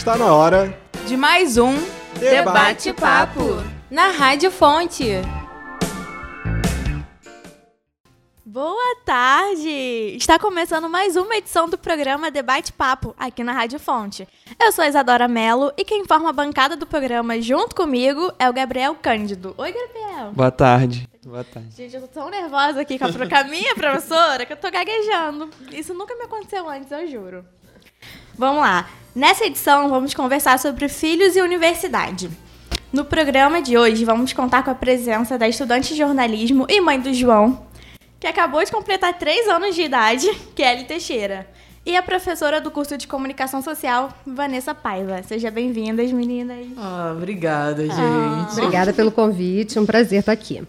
Está na hora de mais um Debate-Papo na Rádio Fonte. Boa tarde! Está começando mais uma edição do programa Debate Papo aqui na Rádio Fonte. Eu sou a Isadora Mello e quem forma a bancada do programa junto comigo é o Gabriel Cândido. Oi, Gabriel! Boa tarde. Boa tarde. Gente, eu tô tão nervosa aqui com a, com a minha professora que eu tô gaguejando. Isso nunca me aconteceu antes, eu juro. Vamos lá. Nessa edição, vamos conversar sobre filhos e universidade. No programa de hoje, vamos contar com a presença da estudante de jornalismo e mãe do João, que acabou de completar três anos de idade, Kelly Teixeira. E a professora do curso de comunicação social, Vanessa Paiva. Seja bem-vindas, meninas. Ah, obrigada, gente. Ah. Obrigada pelo convite, é um prazer estar aqui.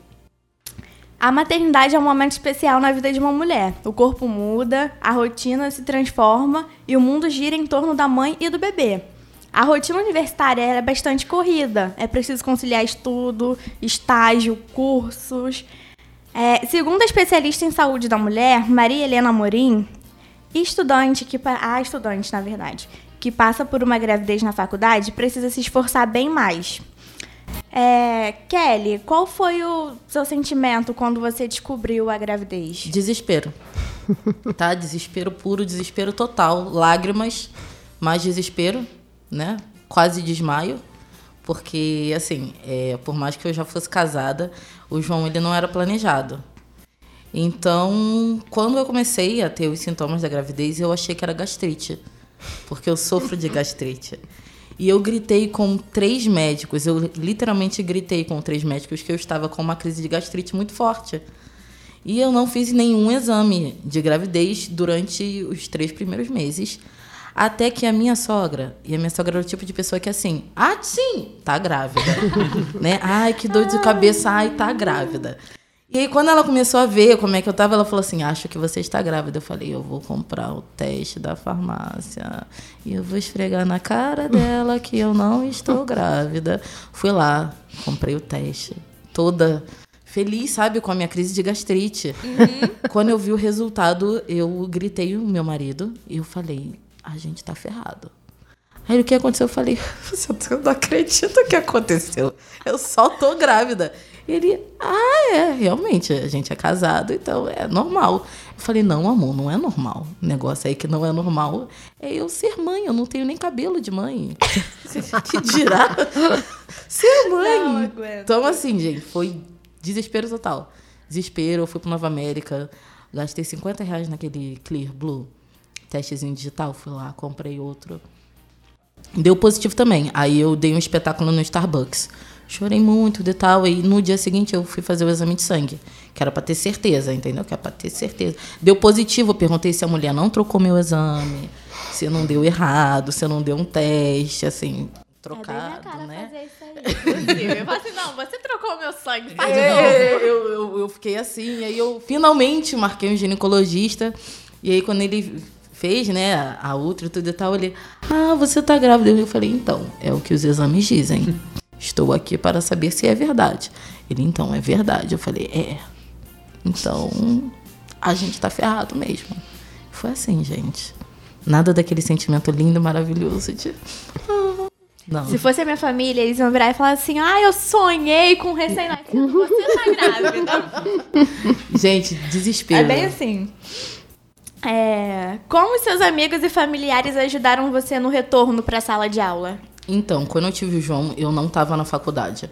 A maternidade é um momento especial na vida de uma mulher. O corpo muda, a rotina se transforma e o mundo gira em torno da mãe e do bebê. A rotina universitária é bastante corrida. É preciso conciliar estudo, estágio, cursos. É, segundo a especialista em saúde da mulher, Maria Helena Morim, estudante que a estudante, na verdade, que passa por uma gravidez na faculdade precisa se esforçar bem mais. É, Kelly, qual foi o seu sentimento quando você descobriu a gravidez? Desespero. tá? Desespero puro, desespero total. Lágrimas, mais desespero, né? Quase desmaio. Porque, assim, é, por mais que eu já fosse casada, o João ele não era planejado. Então, quando eu comecei a ter os sintomas da gravidez, eu achei que era gastrite. Porque eu sofro de gastrite. E eu gritei com três médicos, eu literalmente gritei com três médicos que eu estava com uma crise de gastrite muito forte. E eu não fiz nenhum exame de gravidez durante os três primeiros meses. Até que a minha sogra, e a minha sogra era o tipo de pessoa que assim, ah, sim, tá grávida. né? Ai, que dor de cabeça, ai, tá grávida. E aí, quando ela começou a ver como é que eu tava, ela falou assim: Acho que você está grávida. Eu falei: Eu vou comprar o teste da farmácia e eu vou esfregar na cara dela que eu não estou grávida. Fui lá, comprei o teste, toda feliz, sabe, com a minha crise de gastrite. Uhum. Quando eu vi o resultado, eu gritei o meu marido e eu falei: A gente tá ferrado. Aí o que aconteceu? Eu falei: Você não acredita o que aconteceu. Eu só tô grávida. Ele, ah, é, realmente, a gente é casado, então é normal. Eu falei, não, amor, não é normal. O negócio aí que não é normal é eu ser mãe, eu não tenho nem cabelo de mãe. que dirá ser mãe. então, assim, gente, foi desespero total. Desespero, eu fui para Nova América, gastei 50 reais naquele Clear Blue, testezinho digital, fui lá, comprei outro. Deu positivo também. Aí eu dei um espetáculo no Starbucks. Chorei muito de tal. E no dia seguinte eu fui fazer o exame de sangue. Que era para ter certeza, entendeu? Que era para ter certeza. Deu positivo. Eu perguntei se a mulher não trocou meu exame. Se não deu errado. Se não deu um teste, assim. Trocado, é né? Fazer isso aí. eu falei assim, não, você trocou meu sangue, faz é, de novo. Eu, eu, eu fiquei assim, aí eu finalmente marquei um ginecologista. E aí quando ele fez, né, a, a outra e tudo e tal, ele, ah, você tá grávida. Eu falei, então, é o que os exames dizem. Estou aqui para saber se é verdade. Ele, então, é verdade. Eu falei, é. Então, a gente tá ferrado mesmo. Foi assim, gente. Nada daquele sentimento lindo, maravilhoso de. Não. Se fosse a minha família, eles iam virar e falar assim: Ah, eu sonhei com um recém-nascido, você tá grávida. Gente, desespero. É bem assim. É... Como seus amigos e familiares ajudaram você no retorno para a sala de aula? Então, quando eu tive o João, eu não estava na faculdade.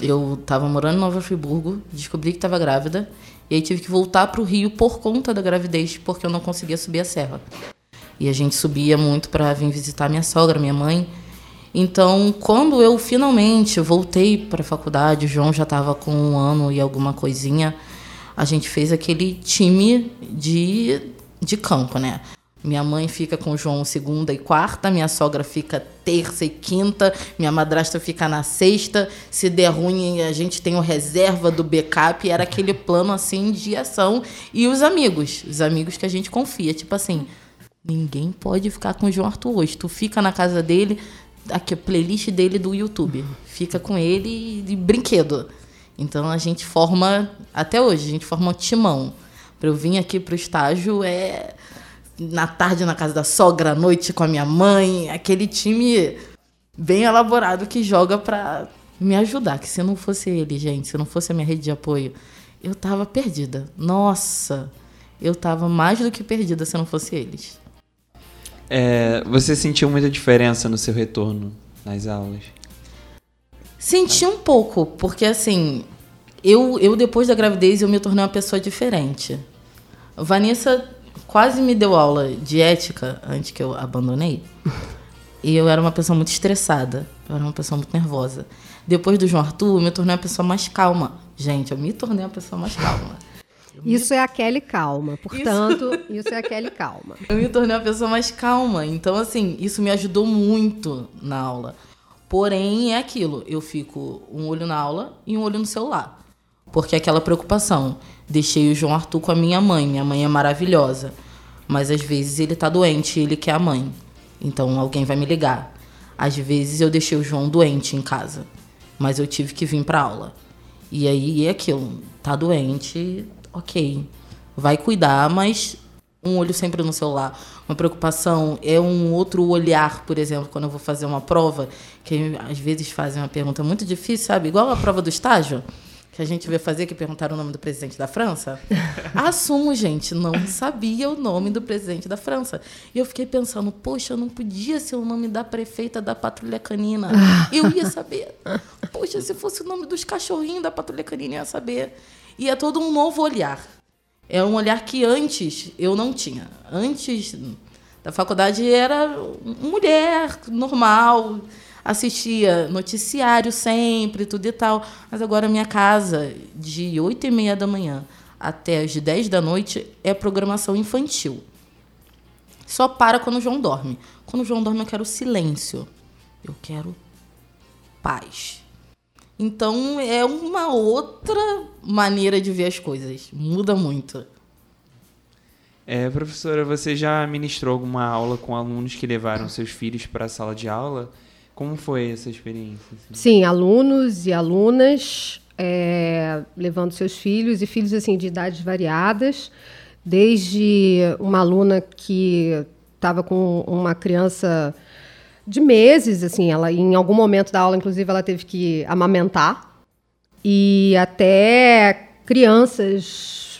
Eu estava morando em Nova Friburgo, descobri que estava grávida, e aí tive que voltar para o Rio por conta da gravidez, porque eu não conseguia subir a serra. E a gente subia muito para vir visitar minha sogra, minha mãe. Então, quando eu finalmente voltei para a faculdade, o João já estava com um ano e alguma coisinha, a gente fez aquele time de, de campo, né? Minha mãe fica com João segunda e quarta, minha sogra fica terça e quinta, minha madrasta fica na sexta. Se der ruim, a gente tem o reserva do backup. Era aquele plano assim de ação. E os amigos, os amigos que a gente confia. Tipo assim, ninguém pode ficar com o João Arthur hoje. Tu fica na casa dele, aqui a playlist dele do YouTube. Fica com ele de brinquedo. Então a gente forma, até hoje, a gente forma um timão. Para eu vir aqui pro estágio é na tarde na casa da sogra, à noite com a minha mãe, aquele time bem elaborado que joga pra me ajudar. Que se não fosse ele, gente, se não fosse a minha rede de apoio, eu tava perdida. Nossa, eu tava mais do que perdida se não fosse eles. É, você sentiu muita diferença no seu retorno nas aulas? Senti um pouco, porque assim, eu, eu depois da gravidez eu me tornei uma pessoa diferente. Vanessa quase me deu aula de ética antes que eu abandonei. E eu era uma pessoa muito estressada. Eu era uma pessoa muito nervosa. Depois do João Arthur, eu me tornei uma pessoa mais calma. Gente, eu me tornei uma pessoa mais calma. Isso é a Kelly calma. Portanto, isso... isso é a Kelly calma. Eu me tornei uma pessoa mais calma. Então, assim, isso me ajudou muito na aula. Porém, é aquilo. Eu fico um olho na aula e um olho no celular. Porque é aquela preocupação. Deixei o João Arthur com a minha mãe. Minha mãe é maravilhosa. Mas às vezes ele tá doente e ele quer a mãe. Então alguém vai me ligar. Às vezes eu deixei o João doente em casa. Mas eu tive que vir pra aula. E aí é aquilo. Tá doente, ok. Vai cuidar, mas um olho sempre no celular. Uma preocupação é um outro olhar, por exemplo, quando eu vou fazer uma prova, que às vezes fazem uma pergunta muito difícil, sabe? Igual a prova do estágio que a gente veio fazer, que perguntaram o nome do presidente da França. Assumo, gente, não sabia o nome do presidente da França. E eu fiquei pensando, poxa, não podia ser o nome da prefeita da patrulha canina. Eu ia saber. Poxa, se fosse o nome dos cachorrinhos da patrulha canina, eu ia saber. E é todo um novo olhar. É um olhar que antes eu não tinha. Antes da faculdade era mulher, normal assistia noticiário sempre, tudo e tal. Mas agora minha casa, de 8 e meia da manhã até as 10 da noite, é programação infantil. Só para quando o João dorme. Quando o João dorme, eu quero silêncio. Eu quero paz. Então é uma outra maneira de ver as coisas. Muda muito. É, professora, você já ministrou alguma aula com alunos que levaram seus filhos para a sala de aula? Como foi essa experiência? Assim? Sim, alunos e alunas é, levando seus filhos e filhos assim de idades variadas, desde uma aluna que estava com uma criança de meses, assim, ela em algum momento da aula, inclusive, ela teve que amamentar, e até crianças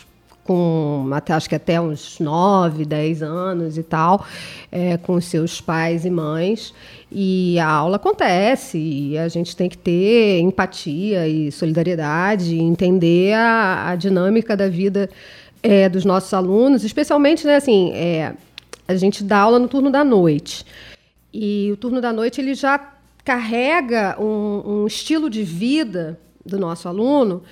com até, acho que até uns 9, 10 anos e tal, é, com seus pais e mães. E a aula acontece, e a gente tem que ter empatia e solidariedade, e entender a, a dinâmica da vida é, dos nossos alunos, especialmente, né, assim, é, a gente dá aula no turno da noite. E o turno da noite ele já carrega um, um estilo de vida do nosso aluno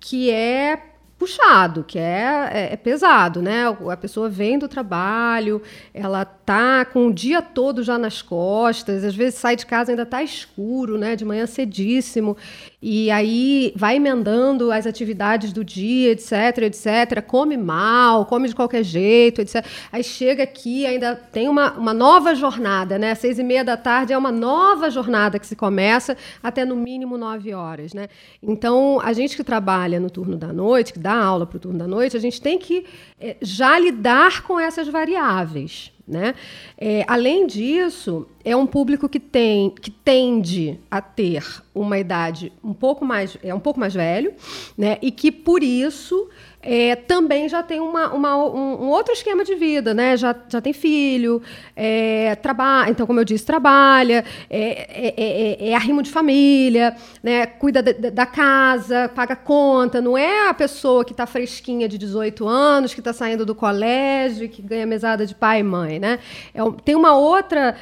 que é puxado, que é, é, é, pesado, né? A pessoa vem do trabalho, ela tá com o dia todo já nas costas, às vezes sai de casa ainda tá escuro, né? De manhã cedíssimo. E aí vai emendando as atividades do dia, etc, etc. Come mal, come de qualquer jeito, etc. Aí chega aqui, ainda tem uma, uma nova jornada, né? Às seis e meia da tarde é uma nova jornada que se começa até no mínimo nove horas, né? Então, a gente que trabalha no turno da noite, que dá aula para o turno da noite, a gente tem que é, já lidar com essas variáveis. Né? É, além disso, é um público que tem que tende a ter uma idade um pouco mais é um pouco mais velho, né? E que por isso é, também já tem uma, uma um, um, outro esquema de vida, né? Já, já tem filho, é, trabalha, então, como eu disse, trabalha, é, é, é, é arrimo de família, né? cuida da, da, casa, paga conta, não é a pessoa que está fresquinha de 18 anos, que está saindo do colégio, que ganha mesada de pai e mãe. Né? É, tem uma outra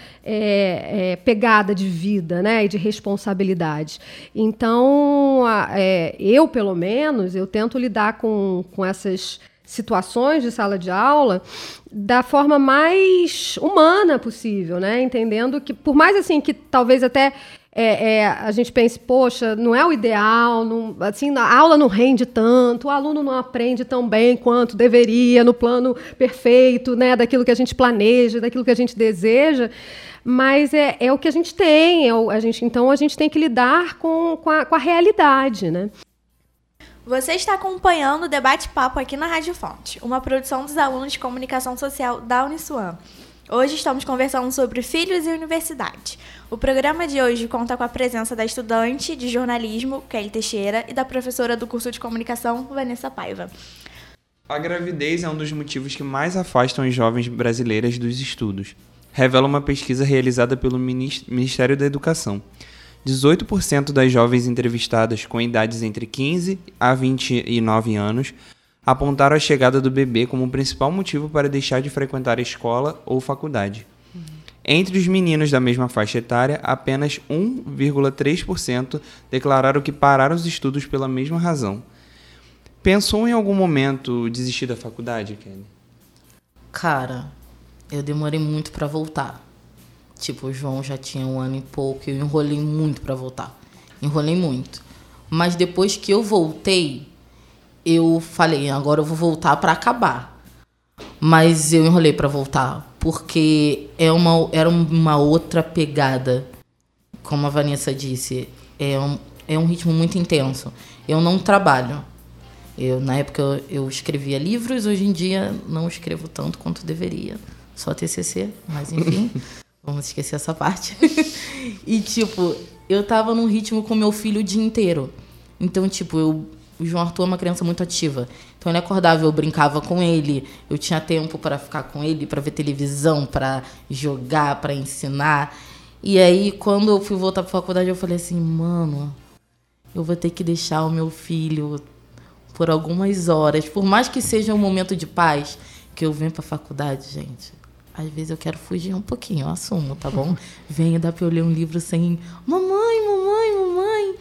pegada de vida né? e de responsabilidade. Então, a, eu, pelo menos, eu tento lidar com com essas situações de sala de aula da forma mais humana possível, né? Entendendo que, por mais assim que talvez até é, é, a gente pense, poxa, não é o ideal, não, assim, a aula não rende tanto, o aluno não aprende tão bem quanto deveria no plano perfeito, né? Daquilo que a gente planeja, daquilo que a gente deseja mas é, é o que a gente tem, é o, a gente, então a gente tem que lidar com, com, a, com a realidade, né? Você está acompanhando o Debate Papo aqui na Rádio Fonte, uma produção dos alunos de comunicação social da Uniswan. Hoje estamos conversando sobre filhos e universidade. O programa de hoje conta com a presença da estudante de jornalismo, Kelly Teixeira, e da professora do curso de comunicação, Vanessa Paiva. A gravidez é um dos motivos que mais afastam as jovens brasileiras dos estudos, revela uma pesquisa realizada pelo Ministério da Educação. 18% das jovens entrevistadas com idades entre 15 a 29 anos apontaram a chegada do bebê como o principal motivo para deixar de frequentar a escola ou faculdade. Entre os meninos da mesma faixa etária, apenas 1,3% declararam que pararam os estudos pela mesma razão. Pensou em algum momento desistir da faculdade, Kelly? Cara, eu demorei muito para voltar. Tipo, o João já tinha um ano e pouco, eu enrolei muito para voltar. Enrolei muito. Mas depois que eu voltei, eu falei, agora eu vou voltar para acabar. Mas eu enrolei para voltar, porque é uma, era uma outra pegada. Como a Vanessa disse, é um, é um ritmo muito intenso. Eu não trabalho. Eu, na época eu, escrevia livros, hoje em dia não escrevo tanto quanto deveria. Só TCC, mas enfim. Vamos esquecer essa parte. e, tipo, eu tava num ritmo com meu filho o dia inteiro. Então, tipo, eu, o João Arthur é uma criança muito ativa. Então, ele acordava, eu brincava com ele. Eu tinha tempo para ficar com ele, para ver televisão, para jogar, para ensinar. E aí, quando eu fui voltar pra faculdade, eu falei assim, mano, eu vou ter que deixar o meu filho por algumas horas. Por mais que seja um momento de paz, que eu venho pra faculdade, gente às vezes eu quero fugir um pouquinho, eu assumo, tá bom? Venha, dá pra eu ler um livro sem mamãe, mamãe, mamãe.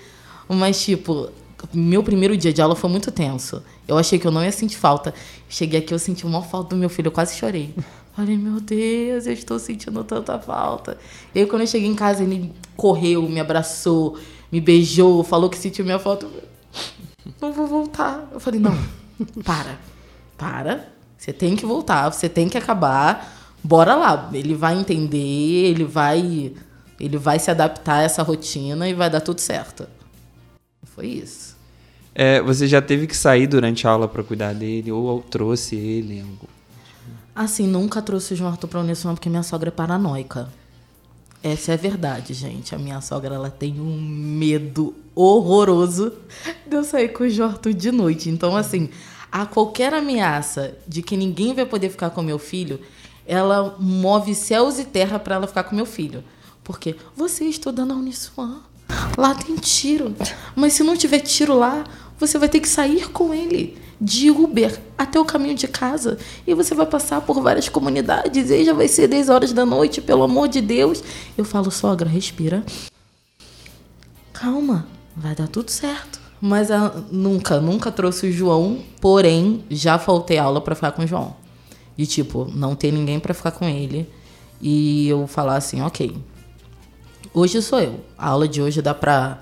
Mas, tipo, meu primeiro dia de aula foi muito tenso. Eu achei que eu não ia sentir falta. Cheguei aqui, eu senti uma falta do meu filho, eu quase chorei. Falei, meu Deus, eu estou sentindo tanta falta. E aí, quando eu cheguei em casa, ele correu, me abraçou, me beijou, falou que sentiu minha falta. Não vou voltar. Eu falei, não, para, para. Você tem que voltar, você tem que acabar bora lá. Ele vai entender, ele vai, ele vai se adaptar a essa rotina e vai dar tudo certo. Foi isso. É, você já teve que sair durante a aula para cuidar dele ou trouxe ele? Assim, nunca trouxe o João Arthur para Uniswan porque minha sogra é paranoica. Essa é a verdade, gente. A minha sogra ela tem um medo horroroso de eu sair com o João Arthur de noite. Então, assim, a qualquer ameaça de que ninguém vai poder ficar com meu filho, ela move céus e terra para ela ficar com meu filho. Porque você estuda na Uniswan, lá tem tiro. Mas se não tiver tiro lá, você vai ter que sair com ele de Uber até o caminho de casa. E você vai passar por várias comunidades. E já vai ser 10 horas da noite, pelo amor de Deus. Eu falo, sogra, respira. Calma, vai dar tudo certo. Mas nunca, nunca trouxe o João, porém já faltei aula para ficar com o João. De tipo, não ter ninguém para ficar com ele. E eu falar assim, ok. Hoje sou eu. A aula de hoje dá pra,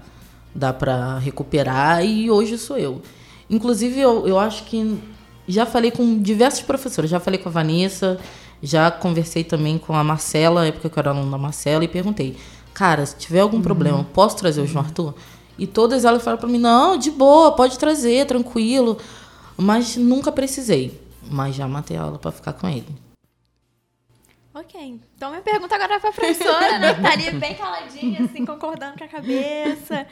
dá pra recuperar e hoje sou eu. Inclusive, eu, eu acho que já falei com diversos professores. Já falei com a Vanessa, já conversei também com a Marcela, época que eu era aluna da Marcela, e perguntei: Cara, se tiver algum uhum. problema, posso trazer o João Arthur? E todas elas falaram para mim: Não, de boa, pode trazer, tranquilo. Mas nunca precisei mas já matei a aula para ficar com ele. Ok. Então minha pergunta agora é para a professora, né? Que tá ali bem caladinha, assim, concordando com a cabeça.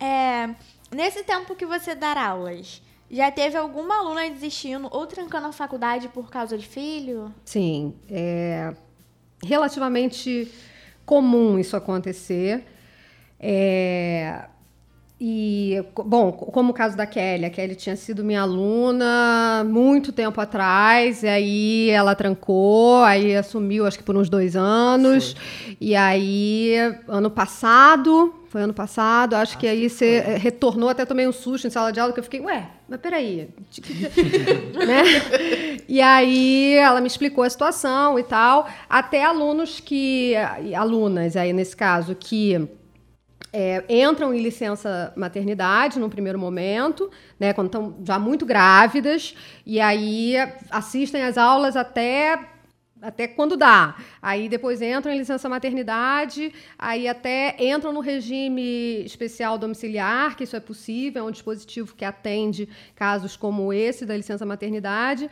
É, nesse tempo que você dá aulas, já teve alguma aluna desistindo ou trancando a faculdade por causa de filho? Sim. É relativamente comum isso acontecer. É, e, bom, como o caso da Kelly, a Kelly tinha sido minha aluna muito tempo atrás, e aí ela trancou, aí assumiu, acho que por uns dois anos. E aí, ano passado, foi ano passado, acho, acho que aí você retornou, até tomei um susto em sala de aula, que eu fiquei, ué, mas peraí. né? E aí ela me explicou a situação e tal, até alunos que, alunas aí nesse caso, que é, entram em licença maternidade no primeiro momento, né, quando estão já muito grávidas, e aí assistem às aulas até até quando dá. Aí depois entram em licença maternidade, aí até entram no regime especial domiciliar, que isso é possível, é um dispositivo que atende casos como esse da licença maternidade,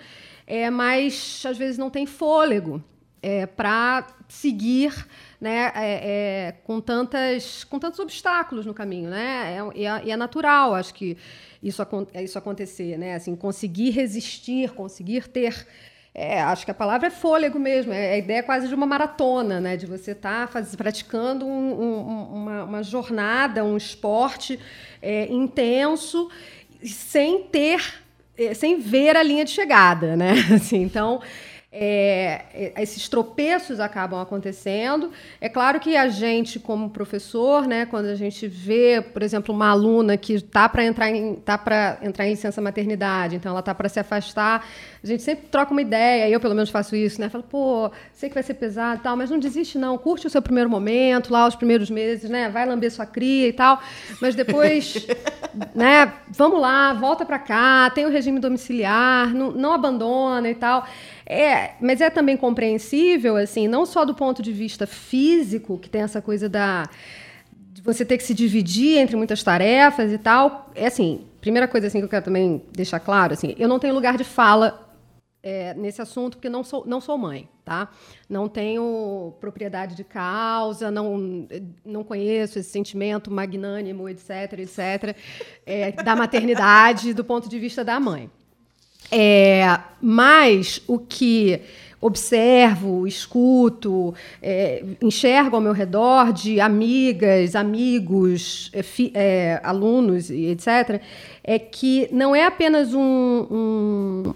é, mas às vezes não tem fôlego é, para seguir né, é, é, com, tantas, com tantos obstáculos no caminho. Né? É, e, é, é natural, acho que isso, isso acontecer. Né? Assim, conseguir resistir, conseguir ter é, acho que a palavra é fôlego mesmo. É a ideia quase de uma maratona, né? De você estar tá praticando um, um, uma, uma, jornada, um esporte é, intenso, sem ter, é, sem ver a linha de chegada, né? Assim, então, é, é, esses tropeços acabam acontecendo. É claro que a gente, como professor, né, quando a gente vê, por exemplo, uma aluna que está para entrar, em, tá entrar em licença maternidade, então ela está para se afastar, a gente sempre troca uma ideia, eu pelo menos faço isso, né? Falo, pô, sei que vai ser pesado e tal, mas não desiste não, curte o seu primeiro momento, lá os primeiros meses, né? Vai lamber sua cria e tal, mas depois, né? Vamos lá, volta para cá, tem o regime domiciliar, não, não abandona e tal. É, mas é também compreensível, assim, não só do ponto de vista físico, que tem essa coisa da de você ter que se dividir entre muitas tarefas e tal. É assim, primeira coisa assim que eu quero também deixar claro, assim, eu não tenho lugar de fala é, nesse assunto porque não sou não sou mãe, tá? Não tenho propriedade de causa, não não conheço esse sentimento magnânimo, etc, etc, é, da maternidade do ponto de vista da mãe. É, mas o que observo, escuto, é, enxergo ao meu redor de amigas, amigos, é, fi, é, alunos, etc., é que não é apenas um, um,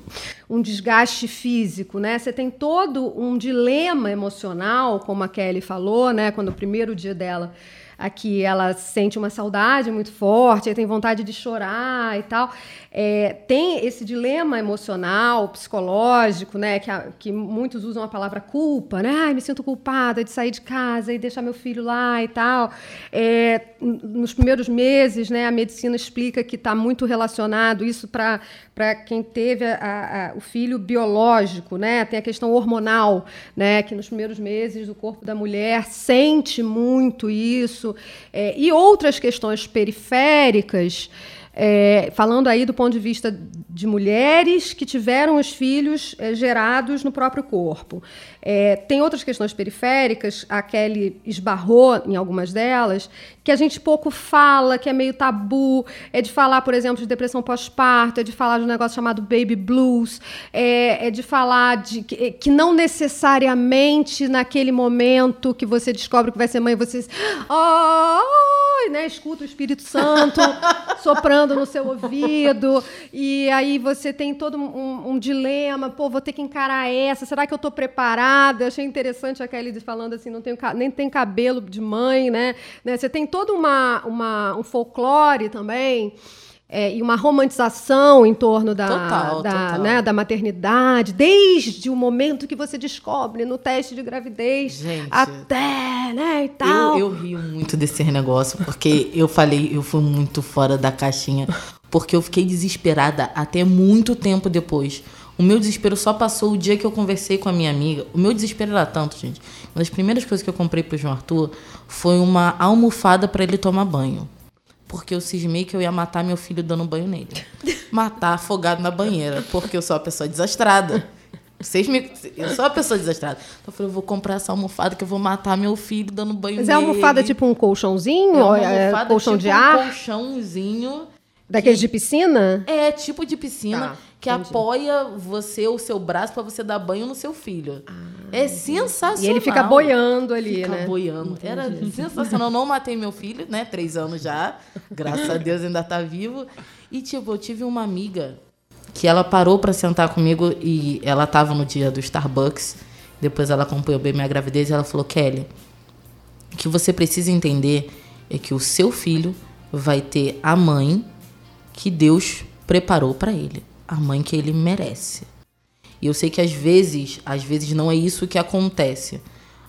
um, desgaste físico, né? Você tem todo um dilema emocional, como a Kelly falou, né? Quando o primeiro dia dela aqui ela sente uma saudade muito forte, tem vontade de chorar e tal. É, tem esse dilema emocional, psicológico, né, que, a, que muitos usam a palavra culpa, né? Ai, me sinto culpada de sair de casa e deixar meu filho lá e tal. É, nos primeiros meses, né, a medicina explica que está muito relacionado isso para quem teve a, a, o filho biológico, né? Tem a questão hormonal, né, que nos primeiros meses o corpo da mulher sente muito isso isso, é, e outras questões periféricas, é, falando aí do ponto de vista de mulheres que tiveram os filhos é, gerados no próprio corpo. É, tem outras questões periféricas, a Kelly esbarrou em algumas delas, que a gente pouco fala, que é meio tabu. É de falar, por exemplo, de depressão pós-parto, é de falar de um negócio chamado baby blues, é, é de falar de que, que, não necessariamente naquele momento que você descobre que vai ser mãe, você oh, né, escuta o Espírito Santo soprando no seu ouvido, e aí você tem todo um, um dilema, pô, vou ter que encarar essa, será que eu estou preparada? Nada. Achei interessante a Kelly falando assim, não tem, nem tem cabelo de mãe, né? né? Você tem todo uma, uma, um folclore também. É, e uma romantização em torno da, total, da, total. Né, da maternidade, desde o momento que você descobre no teste de gravidez Gente, até, né, e tal. Eu, eu rio muito desse negócio, porque eu falei, eu fui muito fora da caixinha, porque eu fiquei desesperada até muito tempo depois. O meu desespero só passou o dia que eu conversei com a minha amiga. O meu desespero era tanto, gente. Uma das primeiras coisas que eu comprei pro João Arthur foi uma almofada para ele tomar banho. Porque eu cismei que eu ia matar meu filho dando banho nele. Matar afogado na banheira, porque eu sou uma pessoa desastrada. Vocês me... Eu sou uma pessoa desastrada. Então eu falei, eu vou comprar essa almofada que eu vou matar meu filho dando banho Mas nele. Mas é almofada tipo um colchãozinho? É uma é almofada, colchão tipo de ar? um colchãozinho. Daqueles de piscina? É, tipo de piscina. Tá que Entendi. apoia você, o seu braço, para você dar banho no seu filho. Ah, é sensacional. E ele fica boiando ali, fica né? boiando. Entendi. Era sensacional. Eu não matei meu filho, né? Três anos já. Graças a Deus ainda tá vivo. E, tipo, eu tive uma amiga que ela parou para sentar comigo e ela tava no dia do Starbucks. Depois ela acompanhou bem minha gravidez e ela falou: Kelly, o que você precisa entender é que o seu filho vai ter a mãe que Deus preparou para ele a mãe que ele merece. E eu sei que às vezes, às vezes não é isso que acontece.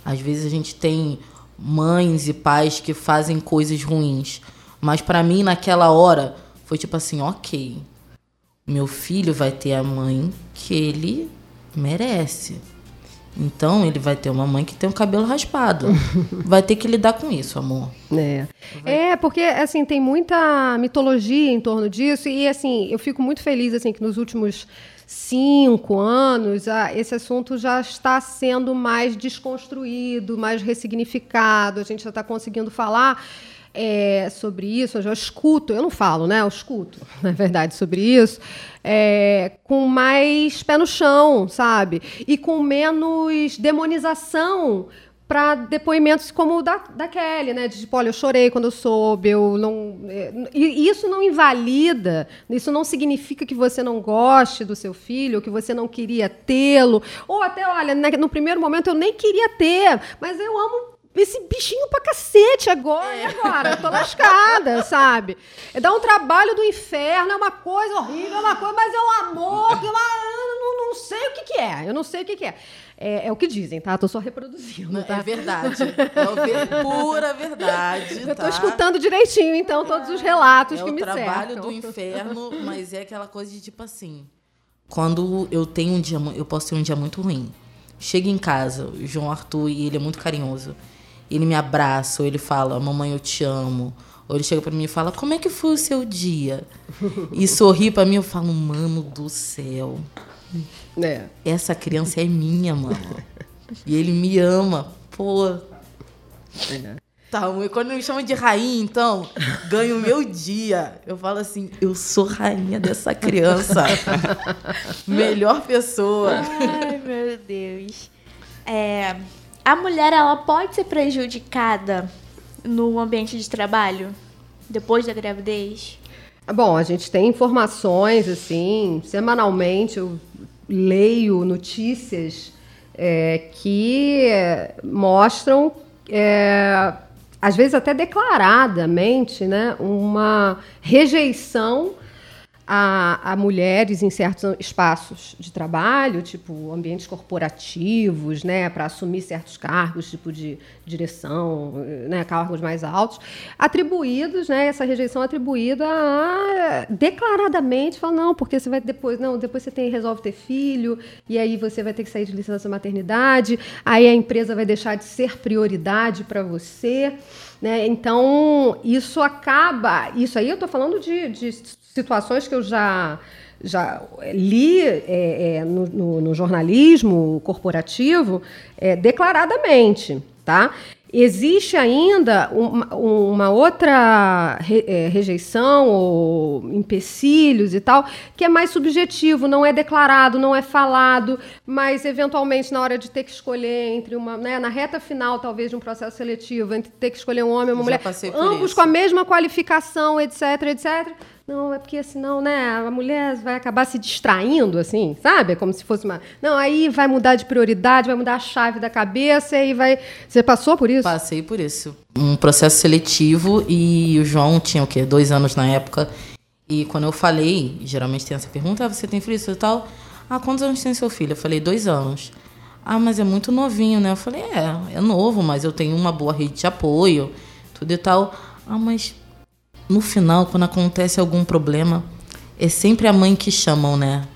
Às vezes a gente tem mães e pais que fazem coisas ruins, mas para mim naquela hora foi tipo assim, OK. Meu filho vai ter a mãe que ele merece. Então ele vai ter uma mãe que tem o cabelo raspado. vai ter que lidar com isso, amor. É. é, porque assim, tem muita mitologia em torno disso, e assim, eu fico muito feliz assim, que nos últimos cinco anos, esse assunto já está sendo mais desconstruído, mais ressignificado, a gente já está conseguindo falar é, sobre isso, eu já escuto, eu não falo, né? Eu escuto, na verdade, sobre isso, é, com mais pé no chão, sabe? E com menos demonização para depoimentos como o da, da Kelly, né? De tipo, olha, eu chorei quando eu soube, eu não. É, e isso não invalida, isso não significa que você não goste do seu filho, que você não queria tê-lo. Ou até, olha, no primeiro momento eu nem queria ter, mas eu amo esse bichinho pra cacete agora, é. agora? Eu tô lascada, sabe? É dar um trabalho do inferno, é uma coisa horrível, é uma coisa, mas é um amor, que é eu não, não sei o que, que é. Eu não sei o que, que é. é. É o que dizem, tá? Tô só reproduzindo. Tá? É verdade. É pura verdade. Eu tô tá? escutando direitinho, então, todos os relatos é que me cercam. É o trabalho do inferno, mas é aquela coisa de tipo assim. Quando eu tenho um dia, eu posso ter um dia muito ruim. Chega em casa, o João Arthur, e ele é muito carinhoso ele me abraça, ou ele fala, mamãe, eu te amo. Ou ele chega para mim e fala, como é que foi o seu dia? E sorri para mim, eu falo, mano do céu. É. Essa criança é minha, mano. E ele me ama. Pô. É. Tá, e quando me chama de rainha, então, ganho o meu dia. Eu falo assim, eu sou rainha dessa criança. Melhor pessoa. Ai, meu Deus. É, a mulher ela pode ser prejudicada no ambiente de trabalho depois da gravidez? Bom, a gente tem informações assim, semanalmente eu leio notícias é, que mostram, é, às vezes até declaradamente, né, uma rejeição a, a, mulheres em certos espaços de trabalho, tipo ambientes corporativos, né, para assumir certos cargos, tipo de direção, né, cargos mais altos, atribuídos, né, essa rejeição atribuída a declaradamente, fala não, porque você vai depois, não, depois você tem resolve ter filho e aí você vai ter que sair de licença maternidade, aí a empresa vai deixar de ser prioridade para você. Né? Então, isso acaba. Isso aí eu estou falando de, de situações que eu já já li é, é, no, no, no, jornalismo corporativo é, declaradamente, tá? Existe ainda uma, uma outra re, rejeição ou empecilhos e tal, que é mais subjetivo, não é declarado, não é falado, mas eventualmente na hora de ter que escolher entre uma, né, na reta final talvez de um processo seletivo, entre ter que escolher um homem e uma Já mulher, ambos isso. com a mesma qualificação, etc, etc não, é porque senão, né, a mulher vai acabar se distraindo, assim, sabe? É como se fosse uma. Não, aí vai mudar de prioridade, vai mudar a chave da cabeça e vai. Você passou por isso? Passei por isso. Um processo seletivo e o João tinha o quê? Dois anos na época. E quando eu falei, geralmente tem essa pergunta: ah, você tem filho e tal? Ah, quantos anos tem seu filho? Eu falei: dois anos. Ah, mas é muito novinho, né? Eu falei: é, é novo, mas eu tenho uma boa rede de apoio, tudo e tal. Ah, mas no final, quando acontece algum problema, é sempre a mãe que chamam, né?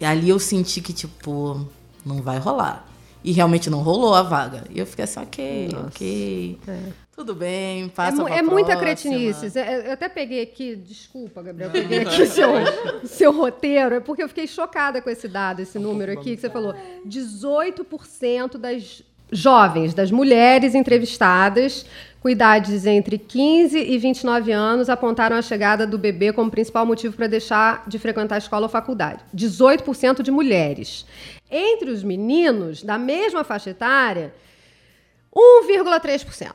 E ali eu senti que, tipo, não vai rolar. E realmente não rolou a vaga. E eu fiquei assim, ok, Nossa. ok. É. Tudo bem, passa É, é muita cretinice. Eu até peguei aqui, desculpa, Gabriel, peguei aqui seu, seu roteiro, é porque eu fiquei chocada com esse dado, esse número aqui que você falou. 18% das jovens, das mulheres entrevistadas com idades entre 15 e 29 anos apontaram a chegada do bebê como principal motivo para deixar de frequentar a escola ou faculdade. 18% de mulheres. Entre os meninos, da mesma faixa etária, 1,3%.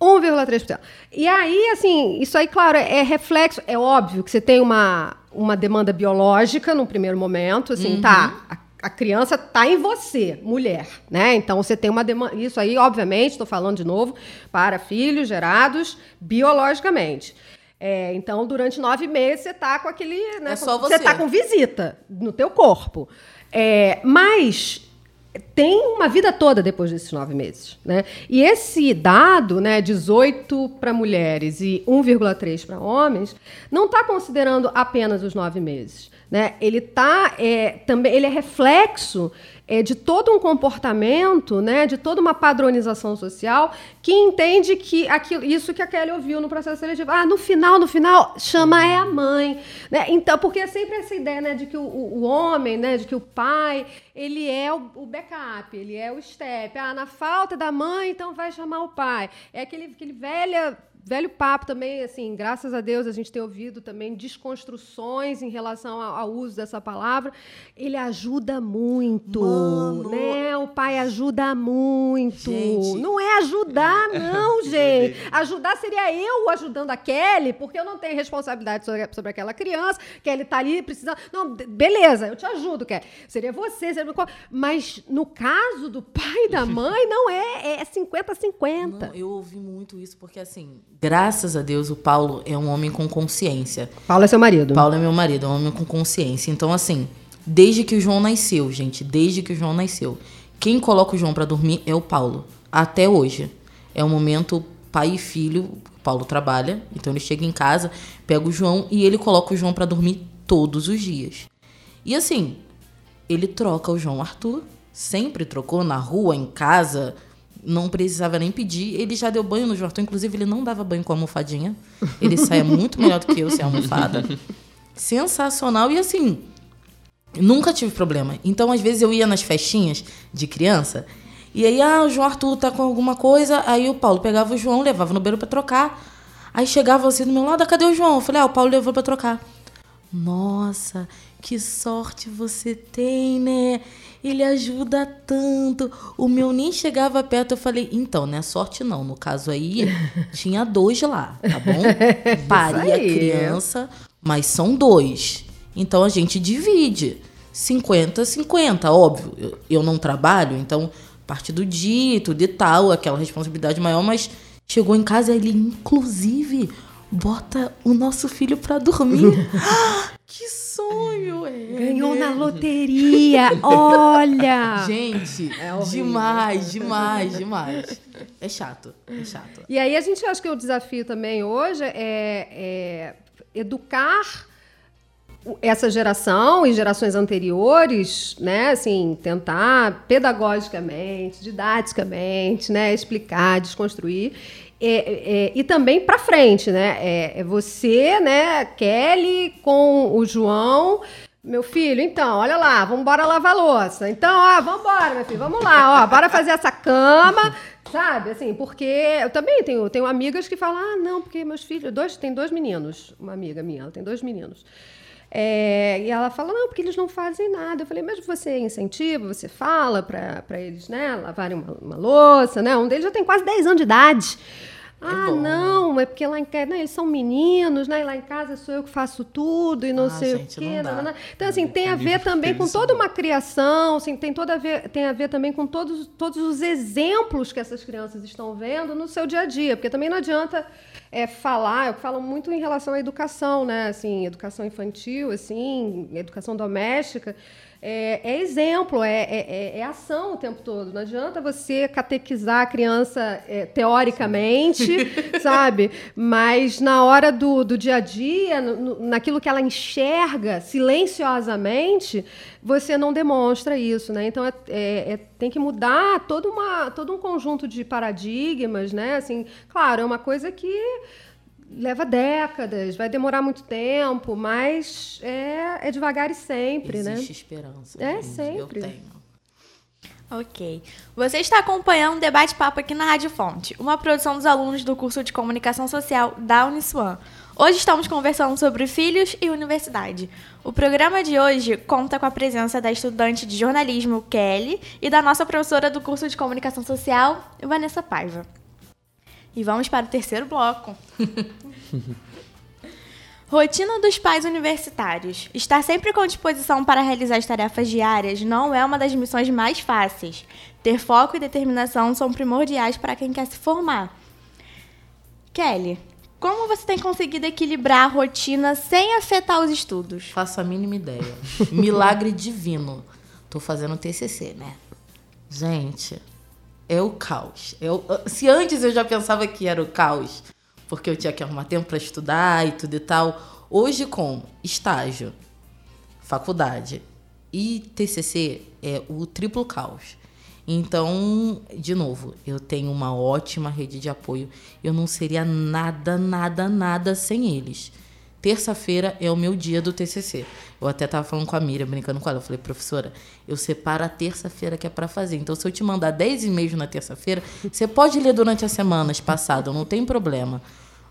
1,3%. E aí, assim, isso aí, claro, é reflexo. É óbvio que você tem uma, uma demanda biológica no primeiro momento, assim, tá, uhum. tá a criança está em você, mulher, né? Então você tem uma demanda. Isso aí, obviamente, estou falando de novo para filhos gerados biologicamente. É, então, durante nove meses você está com aquele, né? É só você está com visita no teu corpo. É, mas tem uma vida toda depois desses nove meses, né? E esse dado, né, 18 para mulheres e 1,3 para homens, não está considerando apenas os nove meses né? Ele tá é, também, ele é reflexo é, de todo um comportamento, né, de toda uma padronização social que entende que aquilo, isso que a Kelly ouviu no processo seletivo, ah, no final, no final, chama é a mãe, né? Então, porque é sempre essa ideia, né, de que o, o homem, né, de que o pai, ele é o, o, backup, ele é o step. Ah, na falta da mãe, então vai chamar o pai. É aquele, aquele velha velho papo também, assim, graças a Deus a gente tem ouvido também desconstruções em relação ao, ao uso dessa palavra. Ele ajuda muito, Mano. né? O pai ajuda muito. Gente. Não é ajudar, não, gente. Ajudar seria eu ajudando a Kelly, porque eu não tenho responsabilidade sobre, sobre aquela criança. Kelly tá ali precisando. Não, beleza, eu te ajudo, Kelly. Seria você, seria... mas no caso do pai e da mãe, não é, é 50-50. Eu ouvi muito isso, porque assim, Graças a Deus, o Paulo é um homem com consciência. Paulo é seu marido? Paulo é meu marido, é um homem com consciência. Então, assim, desde que o João nasceu, gente, desde que o João nasceu, quem coloca o João para dormir é o Paulo. Até hoje. É o momento pai e filho. O Paulo trabalha, então ele chega em casa, pega o João e ele coloca o João para dormir todos os dias. E assim, ele troca o João Arthur, sempre trocou na rua, em casa, não precisava nem pedir. Ele já deu banho no João Arthur, inclusive ele não dava banho com a almofadinha. Ele saia muito melhor do que eu sem almofada. Sensacional. E assim, nunca tive problema. Então, às vezes, eu ia nas festinhas de criança. E aí, ah, o João Arthur tá com alguma coisa. Aí o Paulo pegava o João, levava no beiro para trocar. Aí chegava assim do meu lado, ah, cadê o João? Eu falei, ah, o Paulo levou para trocar. Nossa, que sorte você tem, né? Ele ajuda tanto. O meu nem chegava perto. Eu falei, então, não é sorte não. No caso aí, tinha dois lá, tá bom? Pari a criança, mas são dois. Então a gente divide. 50, 50, óbvio. Eu, eu não trabalho, então, parte do dia, tudo e tal, aquela responsabilidade maior, mas chegou em casa, ele, inclusive, bota o nosso filho para dormir. que sonho! É, Ganhou né? Na loteria! Olha! Gente, é demais, demais, demais. É chato, é chato. E aí a gente acha que o desafio também hoje é, é educar essa geração e gerações anteriores, né, assim, tentar pedagogicamente, didaticamente, né, explicar, desconstruir é, é, e também para frente, né? É, é, você, né, Kelly, com o João. Meu filho, então, olha lá, vamos embora lavar louça. Então, ó, vamos embora, meu filho, vamos lá, ó, bora fazer essa cama, sabe? Assim, porque eu também tenho, tenho amigas que falam, ah, não, porque meus filhos, dois, tem dois meninos, uma amiga minha, ela tem dois meninos. É, e ela fala, não, porque eles não fazem nada. Eu falei, mas você incentiva, você fala para eles, né, lavarem uma, uma louça, né? Um deles já tem quase 10 anos de idade. É ah, bom. não, é porque lá em casa, né, eles são meninos, né? E lá em casa sou eu que faço tudo e não ah, sei gente, o quê. Não não, não. Então, assim, tem a ver também com toda uma criação, assim, tem, toda a ver, tem a ver também com todos, todos os exemplos que essas crianças estão vendo no seu dia a dia. Porque também não adianta é, falar, eu falo muito em relação à educação, né? Assim, educação infantil, assim, educação doméstica é, é exemplo, é, é, é, é, ação o tempo todo. Não adianta você catequizar a criança é, teoricamente, sabe? Mas na hora do, do dia a dia, no, naquilo que ela enxerga silenciosamente, você não demonstra isso, né? Então é, é, é, tem que mudar todo, uma, todo um conjunto de paradigmas, né? Assim, claro, é uma coisa que leva décadas, vai demorar muito tempo, mas é, é devagar e sempre, Existe né? Existe esperança. É, gente. sempre. Eu tenho. Ok. Você está acompanhando o Debate Papo aqui na Rádio Fonte, uma produção dos alunos do curso de Comunicação Social da Uniswan. Hoje estamos conversando sobre filhos e universidade. O programa de hoje conta com a presença da estudante de jornalismo Kelly e da nossa professora do curso de Comunicação Social, Vanessa Paiva. E vamos para o terceiro bloco. Rotina dos pais universitários. Estar sempre com disposição para realizar as tarefas diárias não é uma das missões mais fáceis. Ter foco e determinação são primordiais para quem quer se formar. Kelly, como você tem conseguido equilibrar a rotina sem afetar os estudos? Faço a mínima ideia. Milagre divino. Tô fazendo TCC, né? Gente, é o caos. É se antes eu já pensava que era o caos, porque eu tinha que arrumar tempo para estudar e tudo e tal, hoje com estágio, faculdade e TCC é o triplo caos. Então, de novo, eu tenho uma ótima rede de apoio. Eu não seria nada, nada, nada sem eles. Terça-feira é o meu dia do TCC. Eu até estava falando com a Miriam, brincando com ela. Eu falei, professora, eu separo a terça-feira que é para fazer. Então, se eu te mandar 10 e-mails na terça-feira, você pode ler durante as semanas passadas, não tem problema.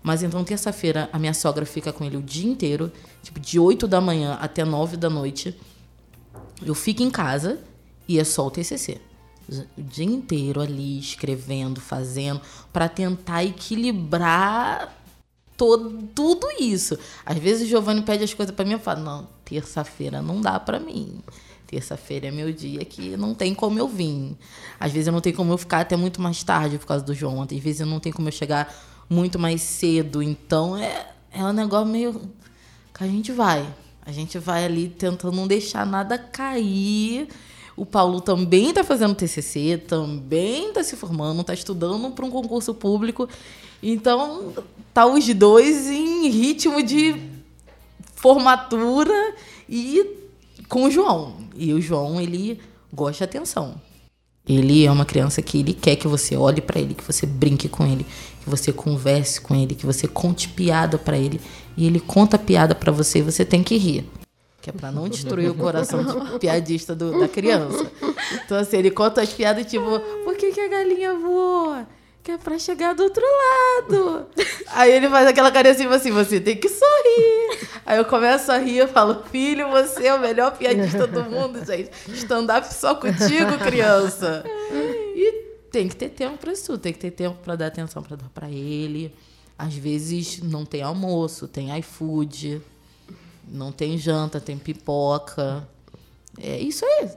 Mas então, terça-feira, a minha sogra fica com ele o dia inteiro, tipo, de 8 da manhã até 9 da noite. Eu fico em casa e é só o TCC. O dia inteiro ali, escrevendo, fazendo, para tentar equilibrar todo, tudo isso. Às vezes o Giovanni pede as coisas para mim, eu falo, não, terça-feira não dá para mim. Terça-feira é meu dia que não tem como eu vir. Às vezes eu não tenho como eu ficar até muito mais tarde por causa do João. Às vezes eu não tenho como eu chegar muito mais cedo. Então é, é um negócio meio que a gente vai. A gente vai ali tentando não deixar nada cair. O Paulo também está fazendo TCC, também está se formando, está estudando para um concurso público. Então, tá os dois em ritmo de formatura e com o João. E o João, ele gosta de atenção. Ele é uma criança que ele quer que você olhe para ele, que você brinque com ele, que você converse com ele, que você conte piada para ele e ele conta piada para você e você tem que rir. Que é para não destruir o coração de piadista do, da criança. Então, assim, ele conta as piadas tipo: por que, que a galinha voa? Que é pra chegar do outro lado. Aí ele faz aquela carinha assim, assim, você tem que sorrir. Aí eu começo a rir, eu falo, filho, você é o melhor piadista do mundo, gente. Stand-up só contigo, criança. E tem que ter tempo pra isso, tem que ter tempo pra dar atenção pra dar pra ele. Às vezes não tem almoço, tem iFood, não tem janta, tem pipoca. É isso aí.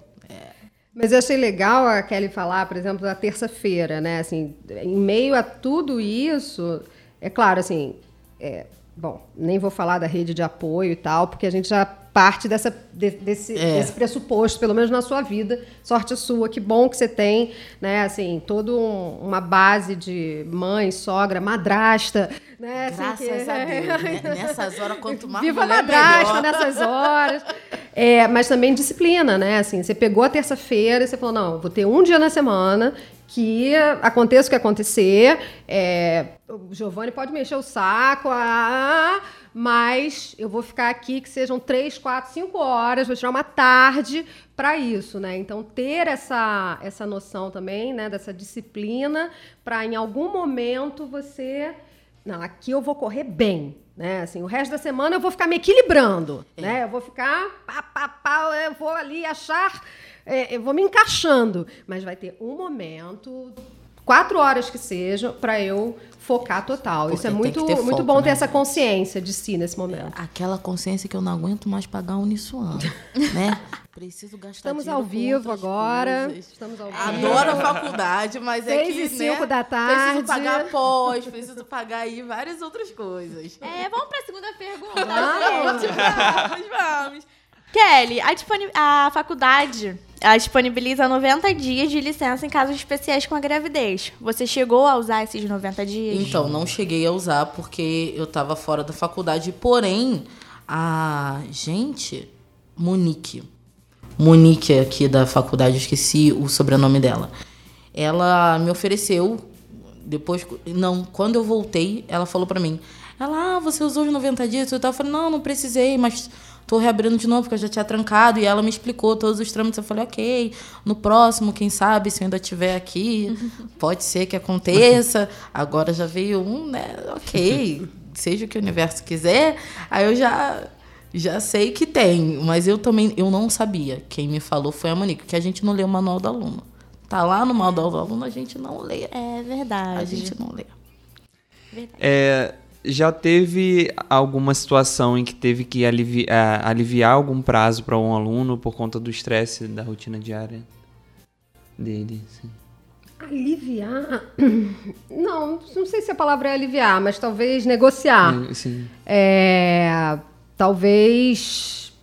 Mas eu achei legal a Kelly falar, por exemplo, da terça-feira, né? Assim, em meio a tudo isso, é claro, assim, é, bom, nem vou falar da rede de apoio e tal, porque a gente já parte dessa, de, desse, é. desse pressuposto, pelo menos na sua vida. Sorte sua, que bom que você tem, né? Assim, toda um, uma base de mãe, sogra, madrasta, né? Graças assim, que... a Deus. Né? Nessas horas, quanto mais Viva a madrasta melhor. nessas horas. É, mas também disciplina, né? Assim, você pegou a terça-feira e você falou, não, vou ter um dia na semana que aconteça o que acontecer. É, o Giovanni pode mexer o saco, ah, mas eu vou ficar aqui que sejam três, quatro, cinco horas, vou tirar uma tarde para isso, né? Então ter essa essa noção também, né, dessa disciplina para em algum momento você, não, aqui eu vou correr bem, né? Assim, o resto da semana eu vou ficar me equilibrando, é. né? Eu vou ficar pá, pá, pá, eu vou ali achar, é, eu vou me encaixando, mas vai ter um momento quatro horas que seja, para eu focar total. Porque Isso é muito, muito foco, bom ter né? essa consciência de si nesse momento. É, aquela consciência que eu não aguento mais pagar um Uniswan, né? Preciso gastar Estamos ao vivo agora. Coisas. Estamos ao vivo. Adoro a faculdade, mas é que, e cinco né, da tarde. Preciso pagar pós, preciso pagar aí várias outras coisas. É, vamos para a segunda pergunta, vamos. gente. Vamos, vamos. Kelly, a, a faculdade ela disponibiliza 90 dias de licença em casos especiais com a gravidez. Você chegou a usar esses 90 dias? Então, não cheguei a usar porque eu estava fora da faculdade. Porém, a gente, Monique, Monique aqui da faculdade, esqueci o sobrenome dela. Ela me ofereceu depois, não, quando eu voltei, ela falou para mim: "Ela, ah, você usou os 90 dias?" Eu falei: "Não, não precisei, mas tô reabrindo de novo, porque eu já tinha trancado. E ela me explicou todos os trâmites. Eu falei, ok, no próximo, quem sabe, se eu ainda estiver aqui, pode ser que aconteça. Agora já veio um, né? Ok, seja o que o universo quiser. Aí eu já já sei que tem, mas eu também eu não sabia. Quem me falou foi a Monique, que a gente não lê o manual do aluno. Tá lá no manual do aluno, a gente não lê. É verdade. A gente não lê. Verdade. É, já teve alguma situação em que teve que alivi aliviar algum prazo para um aluno por conta do estresse da rotina diária dele? Sim. Aliviar? Não, não sei se a palavra é aliviar, mas talvez negociar. É, sim. É, talvez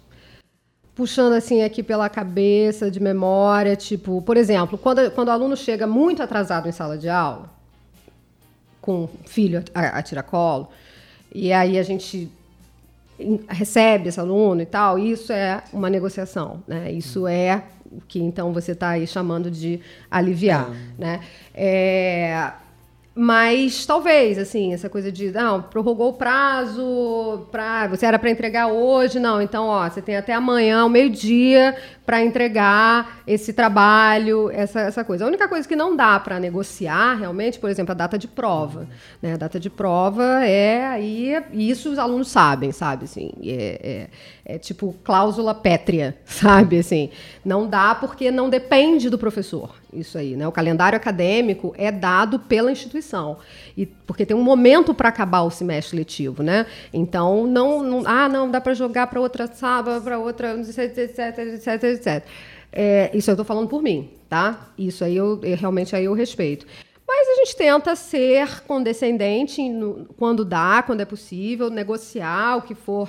puxando assim aqui pela cabeça de memória, tipo, por exemplo, quando, quando o aluno chega muito atrasado em sala de aula, com filho a, a tiracolo. E aí a gente. recebe esse aluno e tal, isso é uma negociação, né? Isso é o que então você está aí chamando de aliviar, é. né? É, mas talvez, assim, essa coisa de, não, prorrogou o prazo, pra, você era para entregar hoje, não, então, ó, você tem até amanhã, ao meio-dia, para entregar esse trabalho, essa, essa coisa. A única coisa que não dá para negociar, realmente, por exemplo, a data de prova. Né? A data de prova é aí, isso os alunos sabem, sabe? Assim, é, é, é tipo cláusula pétrea, sabe? Assim, não dá porque não depende do professor isso aí, né? O calendário acadêmico é dado pela instituição e porque tem um momento para acabar o semestre letivo, né? Então não, não ah não dá para jogar para outra sábado, para outra etc etc etc, etc. É, isso eu estou falando por mim, tá? Isso aí eu, eu realmente aí eu respeito. Mas a gente tenta ser condescendente no, quando dá, quando é possível, negociar o que for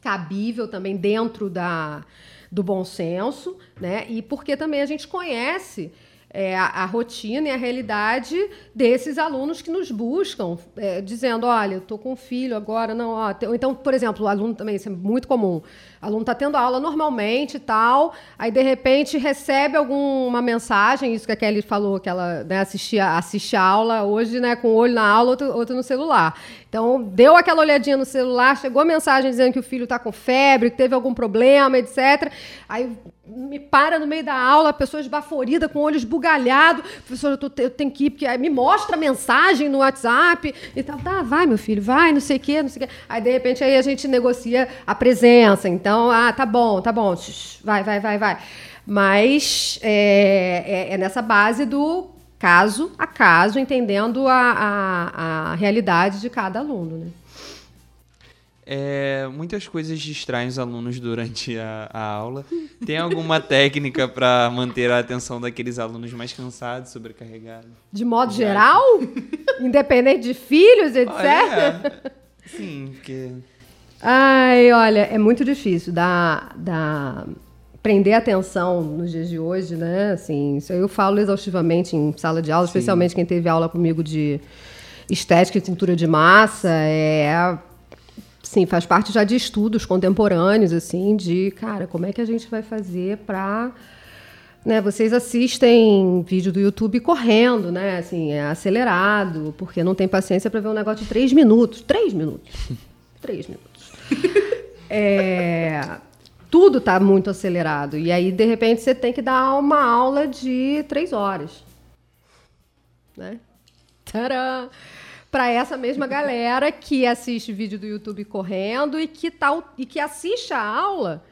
cabível também dentro da do bom senso, né? E porque também a gente conhece é, a, a, rotina e a realidade desses alunos que nos buscam, é, dizendo, olha, eu estou com um filho agora, não, ó, então, por exemplo, o aluno também, isso é muito comum, o aluno está tendo aula normalmente e tal, aí de repente recebe alguma mensagem, isso que a Kelly falou, que ela né, assistia, assiste a aula hoje, né, com o olho na aula, outro, outro no celular. Então, deu aquela olhadinha no celular, chegou a mensagem dizendo que o filho está com febre, que teve algum problema, etc. Aí me para no meio da aula, a pessoa esbaforida, com o olho esbugalhado. Professor, eu, tô, eu tenho que ir, porque aí me mostra a mensagem no WhatsApp e tal. Tá, vai, meu filho, vai, não sei o quê, não sei o quê. Aí, de repente, aí a gente negocia a presença. Então, ah, tá bom, tá bom, vai, vai, vai, vai. Mas é, é, é nessa base do caso a caso, entendendo a, a, a realidade de cada aluno, né? É, muitas coisas distraem os alunos durante a, a aula. Tem alguma técnica para manter a atenção daqueles alunos mais cansados, sobrecarregados? De modo Já geral? Independente de filhos, etc? Olha. Sim, porque. Ai, olha, é muito difícil dar, dar, prender atenção nos dias de hoje, né? Assim, isso eu falo exaustivamente em sala de aula, Sim. especialmente quem teve aula comigo de estética e cintura de massa. É Sim, faz parte já de estudos contemporâneos, assim, de, cara, como é que a gente vai fazer para... Né, vocês assistem vídeo do YouTube correndo, né? Assim, é acelerado, porque não tem paciência para ver um negócio de três minutos. Três minutos. três minutos. É, tudo está muito acelerado. E aí, de repente, você tem que dar uma aula de três horas. Né? Tcharam! Para essa mesma galera que assiste vídeo do YouTube correndo e que, tá, e que assiste a aula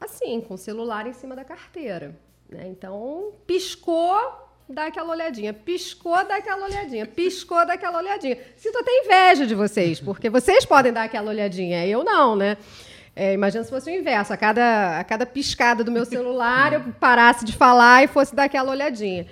assim, com o celular em cima da carteira. Né? Então, piscou, dá aquela olhadinha, piscou, dá aquela olhadinha, piscou, dá aquela olhadinha. Sinto até inveja de vocês, porque vocês podem dar aquela olhadinha, eu não, né? É, imagina se fosse o inverso, a cada, a cada piscada do meu celular eu parasse de falar e fosse dar aquela olhadinha.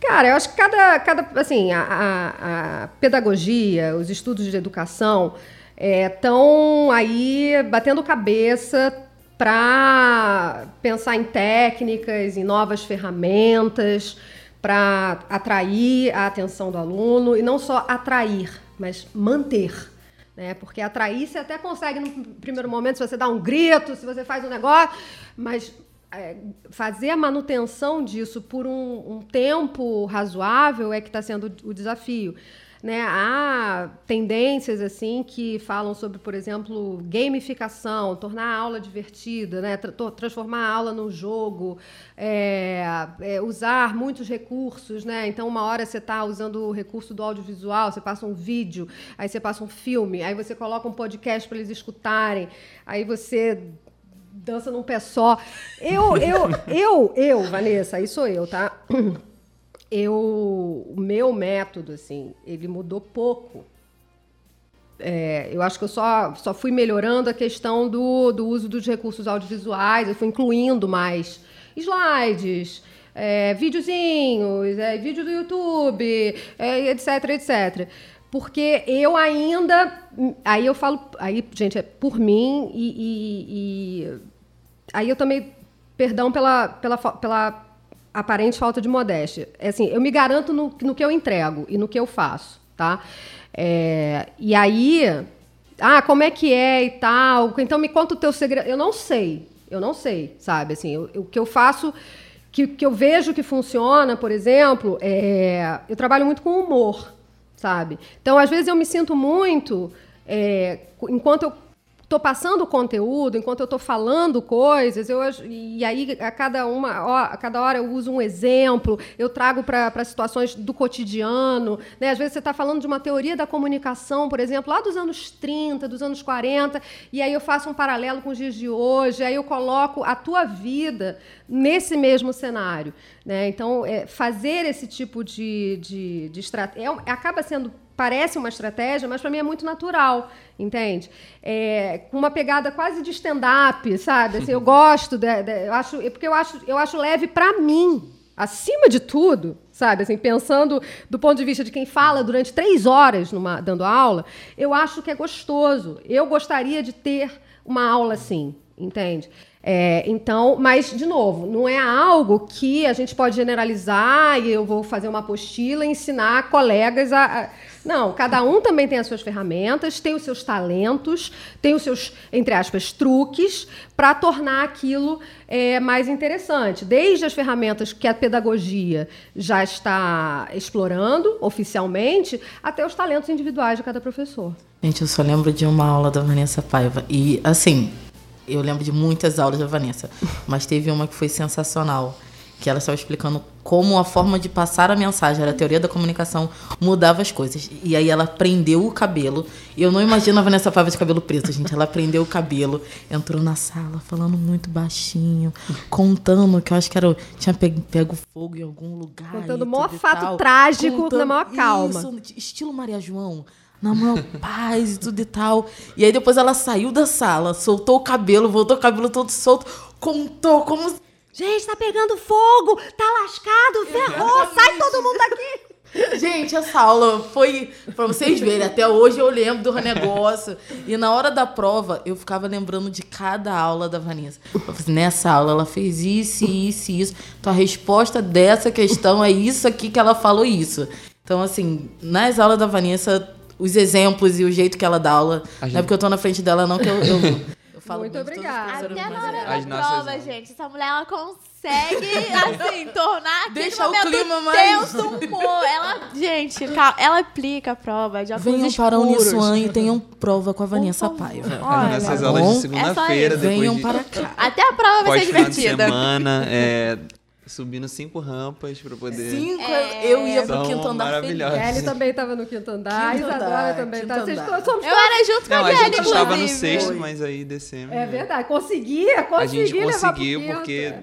Cara, eu acho que cada, cada assim, a, a, a pedagogia, os estudos de educação estão é, aí batendo cabeça para pensar em técnicas, em novas ferramentas, para atrair a atenção do aluno e não só atrair, mas manter. Né? Porque atrair você até consegue no primeiro momento, se você dá um grito, se você faz um negócio, mas fazer a manutenção disso por um, um tempo razoável é que está sendo o desafio. Né? Há tendências assim que falam sobre, por exemplo, gamificação, tornar a aula divertida, né? Tra transformar a aula num jogo, é, é, usar muitos recursos. Né? Então, uma hora você está usando o recurso do audiovisual, você passa um vídeo, aí você passa um filme, aí você coloca um podcast para eles escutarem, aí você dança num pé só. Eu, eu, eu, eu, Vanessa, aí sou eu, tá? Eu, o meu método, assim, ele mudou pouco. É, eu acho que eu só, só fui melhorando a questão do, do uso dos recursos audiovisuais, eu fui incluindo mais slides, é, videozinhos, é, vídeo do YouTube, é, etc, etc. Porque eu ainda. Aí eu falo. Aí, gente, é por mim e, e, e aí eu também, perdão pela, pela, pela aparente falta de modéstia. É assim, eu me garanto no, no que eu entrego e no que eu faço, tá? É, e aí, ah, como é que é e tal. Então me conta o teu segredo. Eu não sei. Eu não sei, sabe? Assim, o que eu faço, que, que eu vejo que funciona, por exemplo, é, eu trabalho muito com humor, sabe? Então, às vezes eu me sinto muito, é, enquanto eu estou passando conteúdo, enquanto eu estou falando coisas, eu, e aí a cada, uma, a cada hora eu uso um exemplo, eu trago para situações do cotidiano. Né? Às vezes você está falando de uma teoria da comunicação, por exemplo, lá dos anos 30, dos anos 40, e aí eu faço um paralelo com os dias de hoje, aí eu coloco a tua vida nesse mesmo cenário. Né? Então, é, fazer esse tipo de, de, de estratégia é, acaba sendo parece uma estratégia, mas para mim é muito natural, entende? É, com uma pegada quase de stand-up, sabe? Assim, eu gosto, de, de, eu acho, porque eu acho, eu acho leve para mim, acima de tudo, sabe? Assim, pensando do ponto de vista de quem fala durante três horas numa, dando aula, eu acho que é gostoso. Eu gostaria de ter uma aula assim, entende? É, então, mas, de novo, não é algo que a gente pode generalizar e eu vou fazer uma apostila e ensinar colegas a, a. Não, cada um também tem as suas ferramentas, tem os seus talentos, tem os seus, entre aspas, truques para tornar aquilo é, mais interessante. Desde as ferramentas que a pedagogia já está explorando oficialmente, até os talentos individuais de cada professor. Gente, eu só lembro de uma aula da Vanessa Paiva. E, assim, eu lembro de muitas aulas da Vanessa, mas teve uma que foi sensacional, que ela estava explicando como a forma de passar a mensagem, era a teoria da comunicação, mudava as coisas. E aí ela prendeu o cabelo. Eu não imagino a Vanessa Paiva de cabelo preto, gente. Ela prendeu o cabelo, entrou na sala falando muito baixinho, contando que eu acho que era tinha pego, pego fogo em algum lugar. Contando o maior fato trágico contando, na maior calma. Isso, estilo Maria João na maior paz e tudo e tal. E aí depois ela saiu da sala, soltou o cabelo, voltou o cabelo todo solto, contou como. Gente, tá pegando fogo, tá lascado, ferrou, sai todo mundo daqui. Gente, essa aula foi para vocês verem. Até hoje eu lembro do negócio. E na hora da prova, eu ficava lembrando de cada aula da Vanessa. Eu falei, assim, nessa aula ela fez isso, isso, isso. Então a resposta dessa questão é isso aqui que ela falou isso. Então, assim, nas aulas da Vanessa, os exemplos e o jeito que ela dá aula. A não é porque eu tô na frente dela, não, que eu, eu, eu falo muito obrigada. Até na hora da prova, gente. Essa mulher, ela consegue, assim, tornar aquele Deixa o clima mais... tenso humor. Ela, gente, ela aplica a prova de Venham para a Uniswan e tenham prova com a Vanessa Paiva. Olha, Nessas aulas de segunda-feira, é depois Venham de... para cá. Até a prova vai ser divertida. Semana, é, subindo cinco rampas para poder. Cinco? É... Eu ia pro quinto andar maravilhoso. Kelly também estava no quinto andar. Quinto Isadora também tá. Vocês somos eu era junto com Não, a Kelly, a gente estava no sexto, mas aí descemos. É verdade. Conseguia, conseguia A gente conseguiu levar porque.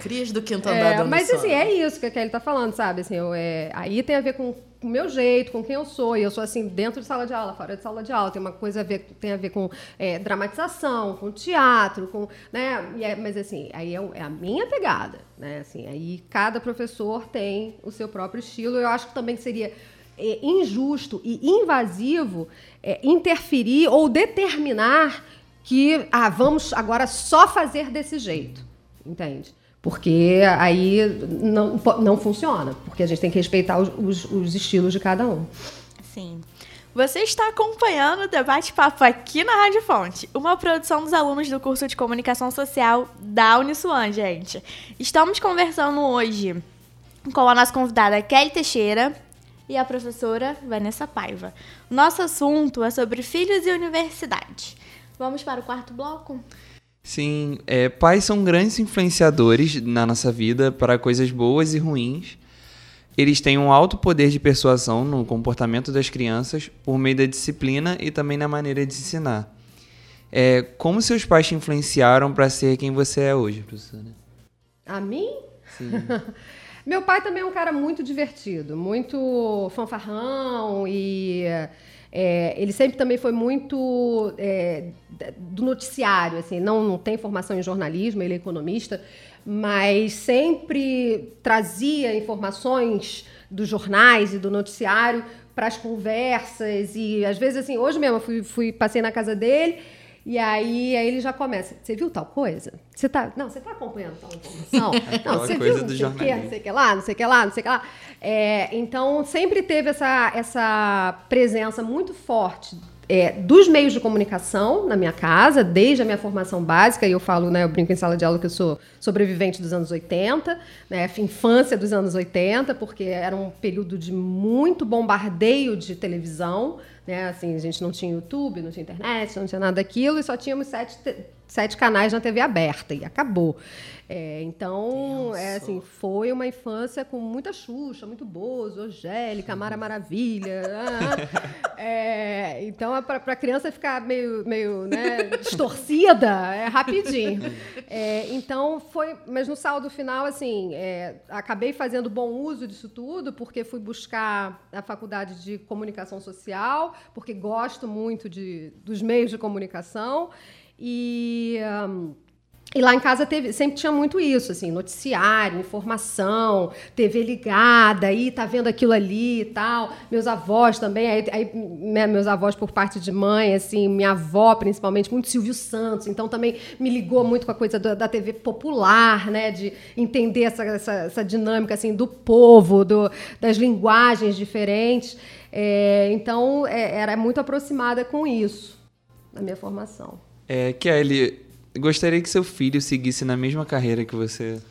Crias do quinto andar é, Mas assim, é isso que a Kelly tá falando, sabe? Assim, eu, é, aí tem a ver com o meu jeito, com quem eu sou. E eu sou assim, dentro de sala de aula, fora de sala de aula. Tem uma coisa a ver, tem a ver com é, dramatização, com teatro, com. Né? É, mas assim, aí é, é, a minha pegada. Né? Assim, aí cada professor tem o seu próprio estilo. Eu acho que também seria é, injusto e invasivo é, interferir ou determinar que ah, vamos agora só fazer desse jeito. Entende? Porque aí não, não funciona, porque a gente tem que respeitar os, os, os estilos de cada um. Sim. Você está acompanhando o Debate Papo aqui na Rádio Fonte, uma produção dos alunos do curso de Comunicação Social da Uniswan, gente. Estamos conversando hoje com a nossa convidada Kelly Teixeira e a professora Vanessa Paiva. Nosso assunto é sobre filhos e universidade. Vamos para o quarto bloco? Sim, é, pais são grandes influenciadores na nossa vida para coisas boas e ruins. Eles têm um alto poder de persuasão no comportamento das crianças por meio da disciplina e também na maneira de ensinar. É, como seus pais te influenciaram para ser quem você é hoje, professora? A mim? Sim. Meu pai também é um cara muito divertido, muito fanfarrão e é, ele sempre também foi muito é, do noticiário, assim, não, não tem formação em jornalismo, ele é economista, mas sempre trazia informações dos jornais e do noticiário para as conversas e às vezes assim, hoje mesmo fui, fui passei na casa dele e aí, aí ele já começa. Você viu tal coisa? Você tá, não, você tá acompanhando tal informação? Não, você viu não sei o que, não sei o que lá, não sei o que lá, não sei o que lá. É, então, sempre teve essa, essa presença muito forte é, dos meios de comunicação na minha casa, desde a minha formação básica, e eu falo, né, eu brinco em sala de aula que eu sou sobrevivente dos anos 80, né, infância dos anos 80, porque era um período de muito bombardeio de televisão, né, assim, a gente não tinha YouTube, não tinha internet, não tinha nada daquilo, e só tínhamos sete, sete canais na TV aberta, e acabou. É, então, é, assim, foi uma infância com muita Xuxa, muito Bozo, Angélica, Mara Maravilha. Ah, é, então, é para a criança ficar meio, meio né, distorcida, é rapidinho. É, então, foi. Mas no saldo final, assim, é, acabei fazendo bom uso disso tudo, porque fui buscar a faculdade de comunicação social, porque gosto muito de, dos meios de comunicação. E. Um, e lá em casa teve, sempre tinha muito isso, assim, noticiário, informação, TV ligada, aí tá vendo aquilo ali e tal. Meus avós também, aí, aí né, meus avós por parte de mãe, assim, minha avó principalmente, muito Silvio Santos, então também me ligou muito com a coisa da, da TV popular, né, de entender essa, essa, essa dinâmica, assim, do povo, do, das linguagens diferentes. É, então, é, era muito aproximada com isso na minha formação. É, que ele Gostaria que seu filho seguisse na mesma carreira que você.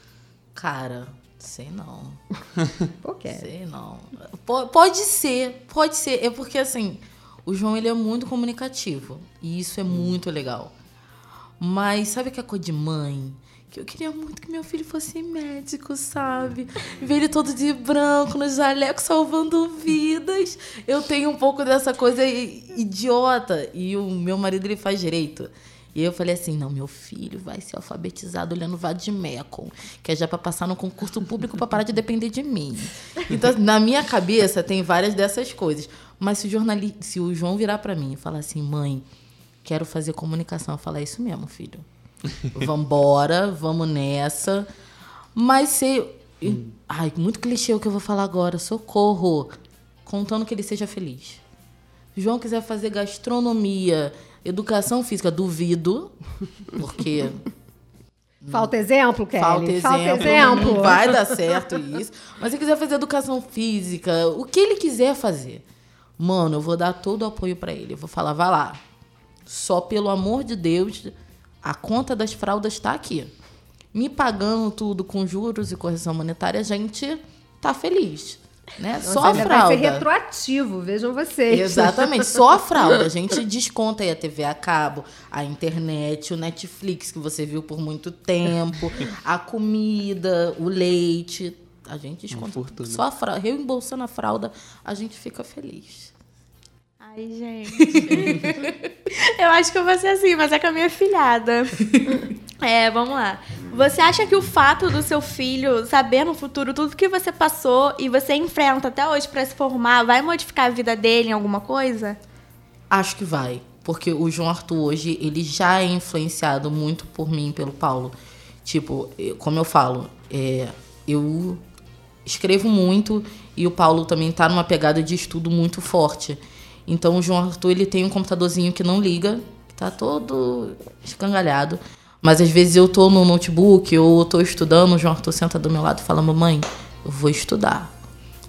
Cara, sei não. Por quê? Sei não. P pode ser, pode ser. É porque assim, o João ele é muito comunicativo e isso é muito legal. Mas sabe que a coisa de mãe? Que eu queria muito que meu filho fosse médico, sabe? Ver ele todo de branco, no jaleco, salvando vidas. Eu tenho um pouco dessa coisa idiota. E o meu marido, ele faz direito. E eu falei assim: não, meu filho vai ser alfabetizado olhando Vadimecum, que é já para passar no concurso público para parar de depender de mim. Então, na minha cabeça, tem várias dessas coisas. Mas se o, jornalista, se o João virar para mim e falar assim: mãe, quero fazer comunicação, eu falar: é isso mesmo, filho. Vambora, vamos nessa. Mas se. Hum. Ai, muito clichê o que eu vou falar agora, socorro. Contando que ele seja feliz. João quiser fazer gastronomia, Educação física, duvido, porque. Falta exemplo, Kelly? Falta exemplo. Falta exemplo. Não vai dar certo isso. Mas se quiser fazer educação física, o que ele quiser fazer, mano, eu vou dar todo o apoio para ele. Eu vou falar, vai lá. Só pelo amor de Deus, a conta das fraldas está aqui. Me pagando tudo com juros e correção monetária, a gente tá feliz. Né? Nossa, só a fralda. Vai ser retroativo, vejam vocês. Exatamente, só a fralda. A gente desconta aí a TV a cabo, a internet, o Netflix que você viu por muito tempo, a comida, o leite. A gente desconta. Só a fralda. Reembolsando a fralda, a gente fica feliz. Ai, gente. eu acho que eu vou ser assim, mas é com a minha filhada. É, vamos lá. Você acha que o fato do seu filho saber no futuro tudo que você passou e você enfrenta até hoje para se formar vai modificar a vida dele em alguma coisa? Acho que vai. Porque o João Arthur hoje, ele já é influenciado muito por mim e pelo Paulo. Tipo, como eu falo, é, eu escrevo muito e o Paulo também tá numa pegada de estudo muito forte. Então o João Arthur, ele tem um computadorzinho que não liga, que tá todo escangalhado. Mas às vezes eu tô no notebook ou eu tô estudando, o João Arthur senta do meu lado e fala: Mamãe, eu vou estudar.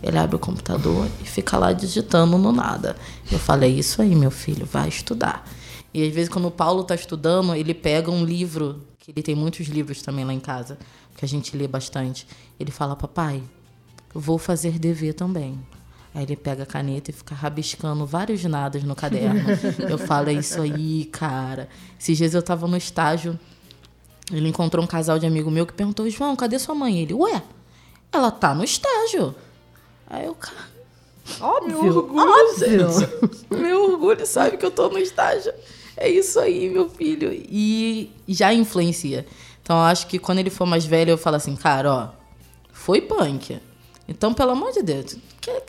Ele abre o computador e fica lá digitando no nada. Eu falo: É isso aí, meu filho, vai estudar. E às vezes, quando o Paulo tá estudando, ele pega um livro, que ele tem muitos livros também lá em casa, que a gente lê bastante. Ele fala: Papai, vou fazer dever também. Aí ele pega a caneta e fica rabiscando vários nadas no caderno. eu falo, é isso aí, cara. Esses dias eu tava no estágio ele encontrou um casal de amigo meu que perguntou: João, cadê sua mãe? Ele, ué, ela tá no estágio. Aí eu, cara. Óbvio, meu orgulho, óbvio. meu orgulho sabe que eu tô no estágio. É isso aí, meu filho. E já influencia. Então, eu acho que quando ele for mais velho, eu falo assim, cara, ó, foi punk. Então, pelo amor de Deus, que,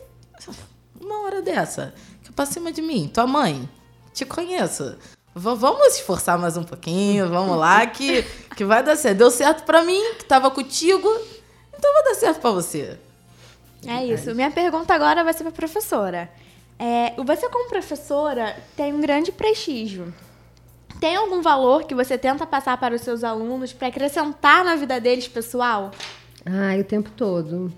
uma hora dessa, que pra cima de mim, tua mãe, te conheço. Vamos esforçar mais um pouquinho, vamos lá, que, que vai dar certo. Deu certo para mim, que tava contigo, então vai dar certo para você. É isso. Minha pergunta agora vai ser pra professora. É, você, como professora, tem um grande prestígio. Tem algum valor que você tenta passar para os seus alunos para acrescentar na vida deles pessoal? Ah, o tempo todo.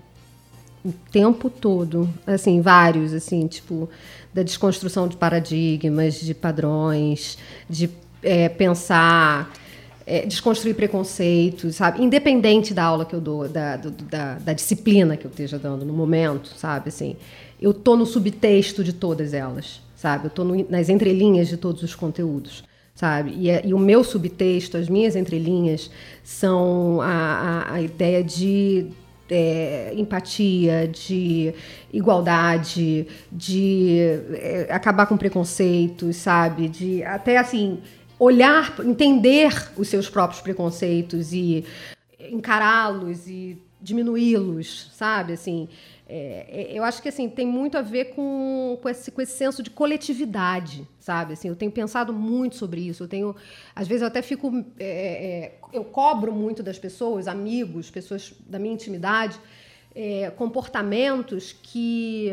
O tempo todo, assim, vários, assim, tipo, da desconstrução de paradigmas, de padrões, de é, pensar, é, desconstruir preconceitos, sabe? Independente da aula que eu dou, da, do, da, da, disciplina que eu esteja dando no momento, sabe? Assim, eu tô no subtexto de todas elas, sabe? Eu tô no, nas entrelinhas de todos os conteúdos sabe? E, e, o meu subtexto, as minhas entrelinhas, são a, a, a ideia de é, empatia, de igualdade, de é, acabar com preconceitos, sabe? De até assim olhar, entender os seus próprios preconceitos e encará-los e diminuí-los, sabe? Assim, é, é, eu acho que assim tem muito a ver com, com, esse, com esse senso de coletividade, sabe? Assim, eu tenho pensado muito sobre isso. Eu tenho, às vezes, eu até fico, é, é eu cobro muito das pessoas, amigos, pessoas da minha intimidade, é, comportamentos que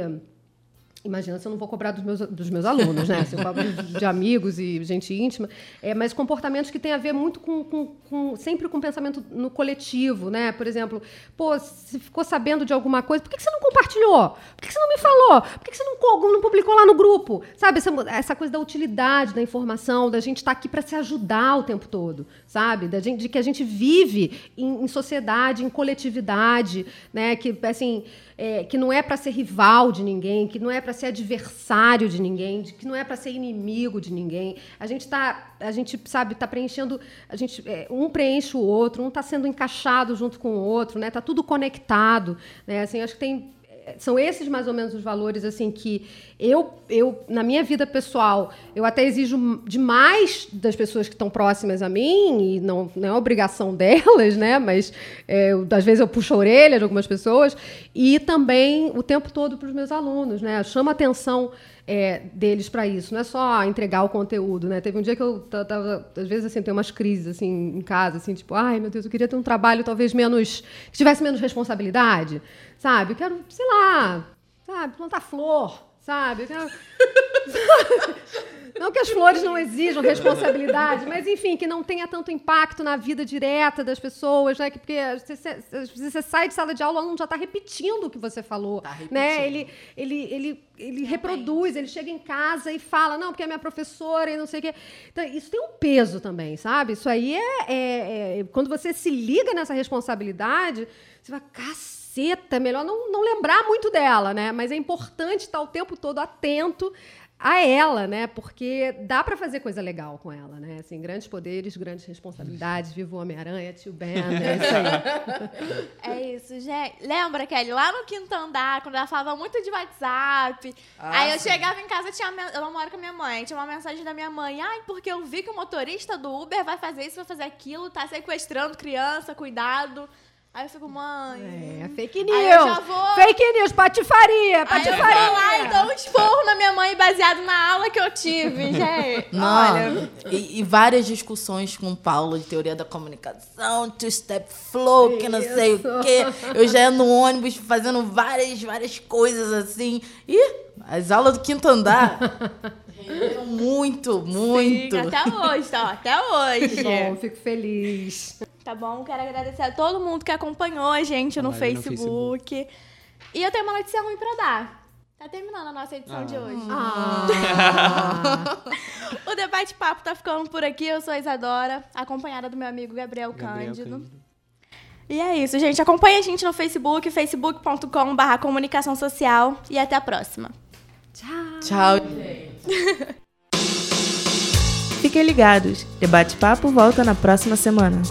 Imagina se eu não vou cobrar dos meus, dos meus alunos, né? Se eu cobro de amigos e gente íntima. É, mas comportamentos que têm a ver muito com, com, com, sempre com pensamento no coletivo, né? Por exemplo, pô, se ficou sabendo de alguma coisa, por que, você não compartilhou? Por que, que você não me falou? Por que, que você não, não publicou lá no grupo? Sabe, essa, essa coisa da utilidade da informação, da gente estar tá aqui para se ajudar o tempo todo, sabe? Da gente, de que a gente vive em, em sociedade, em coletividade, né? Que, assim é, que não é para ser rival de ninguém, que não é para ser adversário de ninguém, de, que não é para ser inimigo de ninguém. A gente está, a gente sabe, está preenchendo, a gente é, um preenche o outro, um está sendo encaixado junto com o outro, né? Tá tudo conectado, né? Assim, acho que tem são esses mais ou menos os valores assim que eu, eu na minha vida pessoal eu até exijo demais das pessoas que estão próximas a mim e não, não é obrigação delas né? Mas é, às vezes eu puxo a orelha de algumas pessoas e também o tempo todo para os meus alunos né? Chama atenção é, deles para isso. Não é só entregar o conteúdo, né? Teve um dia que eu tava, às vezes assim, tem umas crises assim em casa, assim, tipo, ai meu Deus, eu queria ter um trabalho talvez menos, que tivesse menos responsabilidade, sabe? Eu quero, sei lá, sabe, plantar flor, sabe? Eu quero... Não que as flores não exijam responsabilidade, mas enfim, que não tenha tanto impacto na vida direta das pessoas, né? Porque você, você sai de sala de aula, o aluno já está repetindo o que você falou. Tá né? Ele, ele, ele, ele reproduz, ele chega em casa e fala, não, porque é minha professora e não sei o quê. Então, isso tem um peso também, sabe? Isso aí é, é, é quando você se liga nessa responsabilidade, você vai, caceta, é melhor não, não lembrar muito dela, né? Mas é importante estar o tempo todo atento a ela, né? Porque dá para fazer coisa legal com ela, né? Assim, grandes poderes, grandes responsabilidades. Viva o Homem-Aranha, tio Ben, é isso aí. é isso, gente. Lembra, Kelly, lá no quinto andar, quando ela falava muito de WhatsApp, ah, aí eu sim. chegava em casa, tinha eu não moro com a minha mãe, tinha uma mensagem da minha mãe, ai, porque eu vi que o motorista do Uber vai fazer isso, vai fazer aquilo, tá sequestrando criança, cuidado. Aí eu fico, mãe. É, fake news. Vou... Fake news, patifaria, patifaria. Aí eu vou lá e dou um esporro na minha mãe baseado na aula que eu tive, gente. Não, Olha. E, e, várias discussões com o Paulo de teoria da comunicação, two-step flow, que não Isso. sei o quê. Eu já ia no ônibus fazendo várias, várias coisas assim. E as aulas do quinto andar. muito, muito. Sim, até hoje, tá? Até hoje. Bom, fico feliz. Tá bom? Quero agradecer a todo mundo que acompanhou a gente no Facebook. no Facebook. E eu tenho uma notícia ruim pra dar. Tá terminando a nossa edição ah. de hoje. Ah. o debate papo tá ficando por aqui. Eu sou a Isadora, acompanhada do meu amigo Gabriel, Gabriel Cândido. Cândido. E é isso, gente. Acompanhe a gente no Facebook, facebook.com.br comunicação social. E até a próxima. Tchau. Tchau, Fiquem ligados. Debate Papo volta na próxima semana.